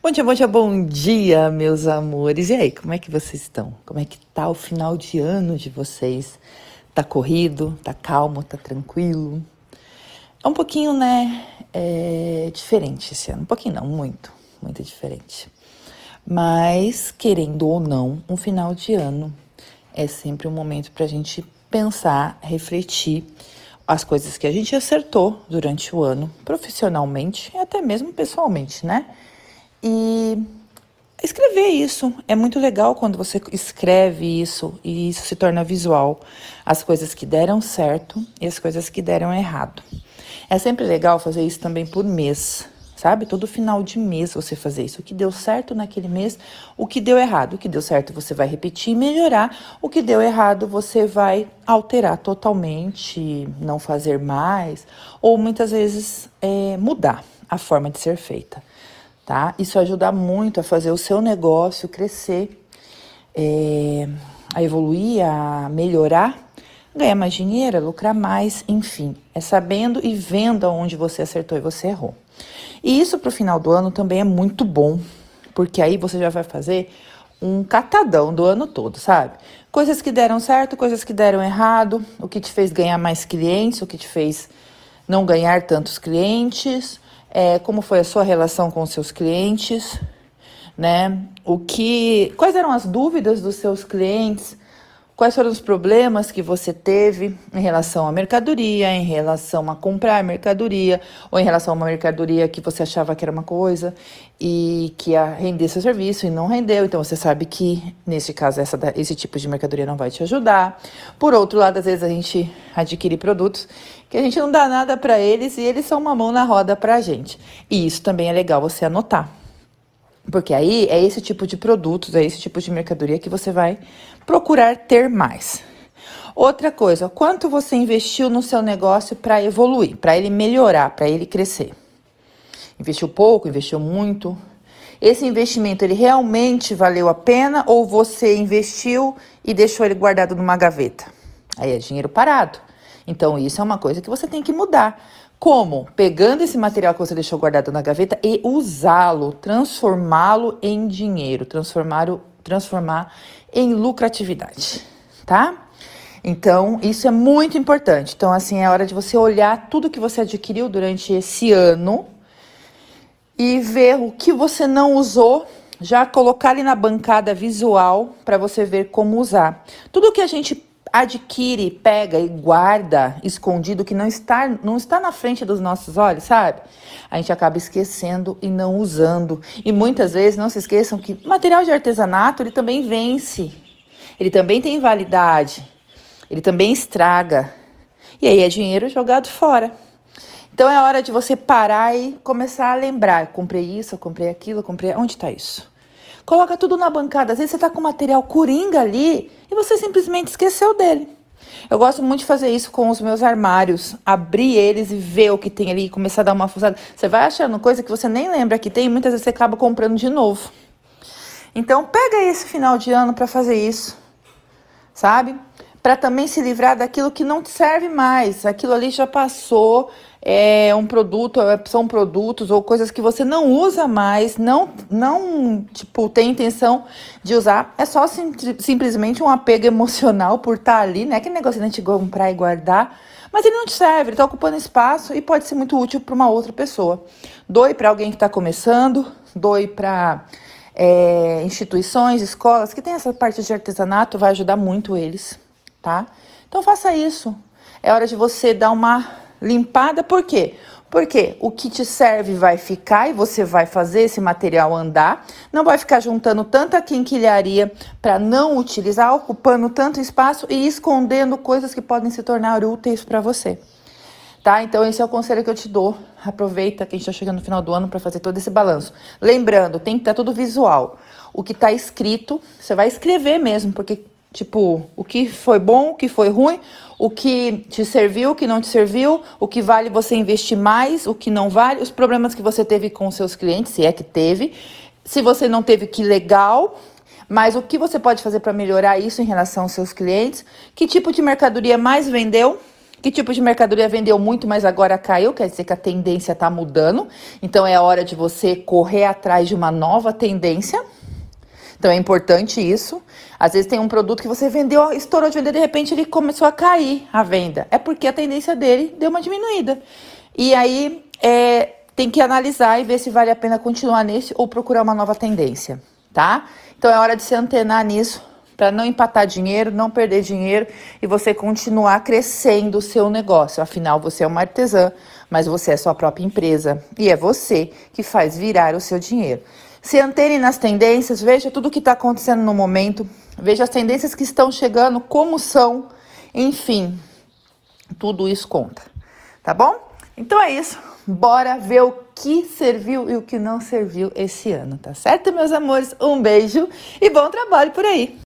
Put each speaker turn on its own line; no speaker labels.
Bom dia, bom dia, bom dia, meus amores. E aí, como é que vocês estão? Como é que tá o final de ano de vocês? Tá corrido? Tá calmo? Tá tranquilo? É um pouquinho, né, é, diferente esse ano. Um pouquinho não, muito, muito diferente. Mas, querendo ou não, um final de ano é sempre um momento para a gente pensar, refletir as coisas que a gente acertou durante o ano, profissionalmente e até mesmo pessoalmente, né? E escrever isso é muito legal quando você escreve isso e isso se torna visual. As coisas que deram certo e as coisas que deram errado. É sempre legal fazer isso também por mês sabe? Todo final de mês você fazer isso. O que deu certo naquele mês, o que deu errado. O que deu certo você vai repetir e melhorar. O que deu errado você vai alterar totalmente, não fazer mais, ou muitas vezes é, mudar a forma de ser feita, tá? Isso ajuda muito a fazer o seu negócio crescer, é, a evoluir, a melhorar ganhar mais dinheiro, lucrar mais, enfim, é sabendo e vendo aonde você acertou e você errou. E isso para o final do ano também é muito bom, porque aí você já vai fazer um catadão do ano todo, sabe? Coisas que deram certo, coisas que deram errado, o que te fez ganhar mais clientes, o que te fez não ganhar tantos clientes, é, como foi a sua relação com os seus clientes, né? O que, quais eram as dúvidas dos seus clientes? Quais foram os problemas que você teve em relação à mercadoria, em relação a comprar mercadoria, ou em relação a uma mercadoria que você achava que era uma coisa e que ia render seu serviço e não rendeu. Então você sabe que, nesse caso, essa, esse tipo de mercadoria não vai te ajudar. Por outro lado, às vezes a gente adquire produtos que a gente não dá nada para eles e eles são uma mão na roda para a gente. E isso também é legal você anotar. Porque aí é esse tipo de produtos, é esse tipo de mercadoria que você vai procurar ter mais. Outra coisa, quanto você investiu no seu negócio para evoluir, para ele melhorar, para ele crescer? Investiu pouco, investiu muito? Esse investimento ele realmente valeu a pena ou você investiu e deixou ele guardado numa gaveta? Aí é dinheiro parado. Então isso é uma coisa que você tem que mudar. Como? Pegando esse material que você deixou guardado na gaveta e usá-lo, transformá-lo em dinheiro, transformar, transformar em lucratividade, tá? Então, isso é muito importante. Então, assim, é hora de você olhar tudo que você adquiriu durante esse ano e ver o que você não usou, já colocar ali na bancada visual para você ver como usar. Tudo que a gente adquire, pega e guarda escondido que não está, não está na frente dos nossos olhos, sabe? A gente acaba esquecendo e não usando. E muitas vezes não se esqueçam que material de artesanato ele também vence. Ele também tem validade. Ele também estraga. E aí é dinheiro jogado fora. Então é hora de você parar e começar a lembrar. Comprei isso, comprei aquilo, comprei. Onde está isso? Coloca tudo na bancada. Às vezes você está com material coringa ali e você simplesmente esqueceu dele. Eu gosto muito de fazer isso com os meus armários, abrir eles e ver o que tem ali, começar a dar uma fusada. Você vai achando coisa que você nem lembra que tem e muitas vezes você acaba comprando de novo. Então, pega esse final de ano para fazer isso, sabe? Para também se livrar daquilo que não te serve mais. Aquilo ali já passou, é um produto, é, são produtos ou coisas que você não usa mais, não, não tipo, tem intenção de usar. É só sim, simplesmente um apego emocional por estar tá ali, né? Que negócio de a gente comprar e guardar. Mas ele não te serve, ele está ocupando espaço e pode ser muito útil para uma outra pessoa. Doe para alguém que está começando, doe para é, instituições, escolas que tem essa parte de artesanato, vai ajudar muito eles, tá? Então faça isso. É hora de você dar uma limpada, por quê? Porque o que te serve vai ficar e você vai fazer esse material andar, não vai ficar juntando tanta quinquilharia para não utilizar, ocupando tanto espaço e escondendo coisas que podem se tornar úteis para você. Tá? Então esse é o conselho que eu te dou. Aproveita que a gente está chegando no final do ano para fazer todo esse balanço. Lembrando, tem que estar tá tudo visual. O que está escrito, você vai escrever mesmo, porque Tipo, o que foi bom, o que foi ruim, o que te serviu, o que não te serviu, o que vale você investir mais, o que não vale, os problemas que você teve com seus clientes, se é que teve. Se você não teve, que legal. Mas o que você pode fazer para melhorar isso em relação aos seus clientes? Que tipo de mercadoria mais vendeu? Que tipo de mercadoria vendeu muito, mas agora caiu? Quer dizer que a tendência está mudando. Então é hora de você correr atrás de uma nova tendência. Então é importante isso. Às vezes tem um produto que você vendeu, estourou de vender, de repente ele começou a cair a venda. É porque a tendência dele deu uma diminuída. E aí é, tem que analisar e ver se vale a pena continuar nesse ou procurar uma nova tendência, tá? Então é hora de se antenar nisso para não empatar dinheiro, não perder dinheiro e você continuar crescendo o seu negócio. Afinal, você é uma artesã, mas você é sua própria empresa e é você que faz virar o seu dinheiro. Se antene nas tendências, veja tudo o que está acontecendo no momento, veja as tendências que estão chegando, como são, enfim, tudo isso conta, tá bom? Então é isso, bora ver o que serviu e o que não serviu esse ano, tá certo, meus amores? Um beijo e bom trabalho por aí!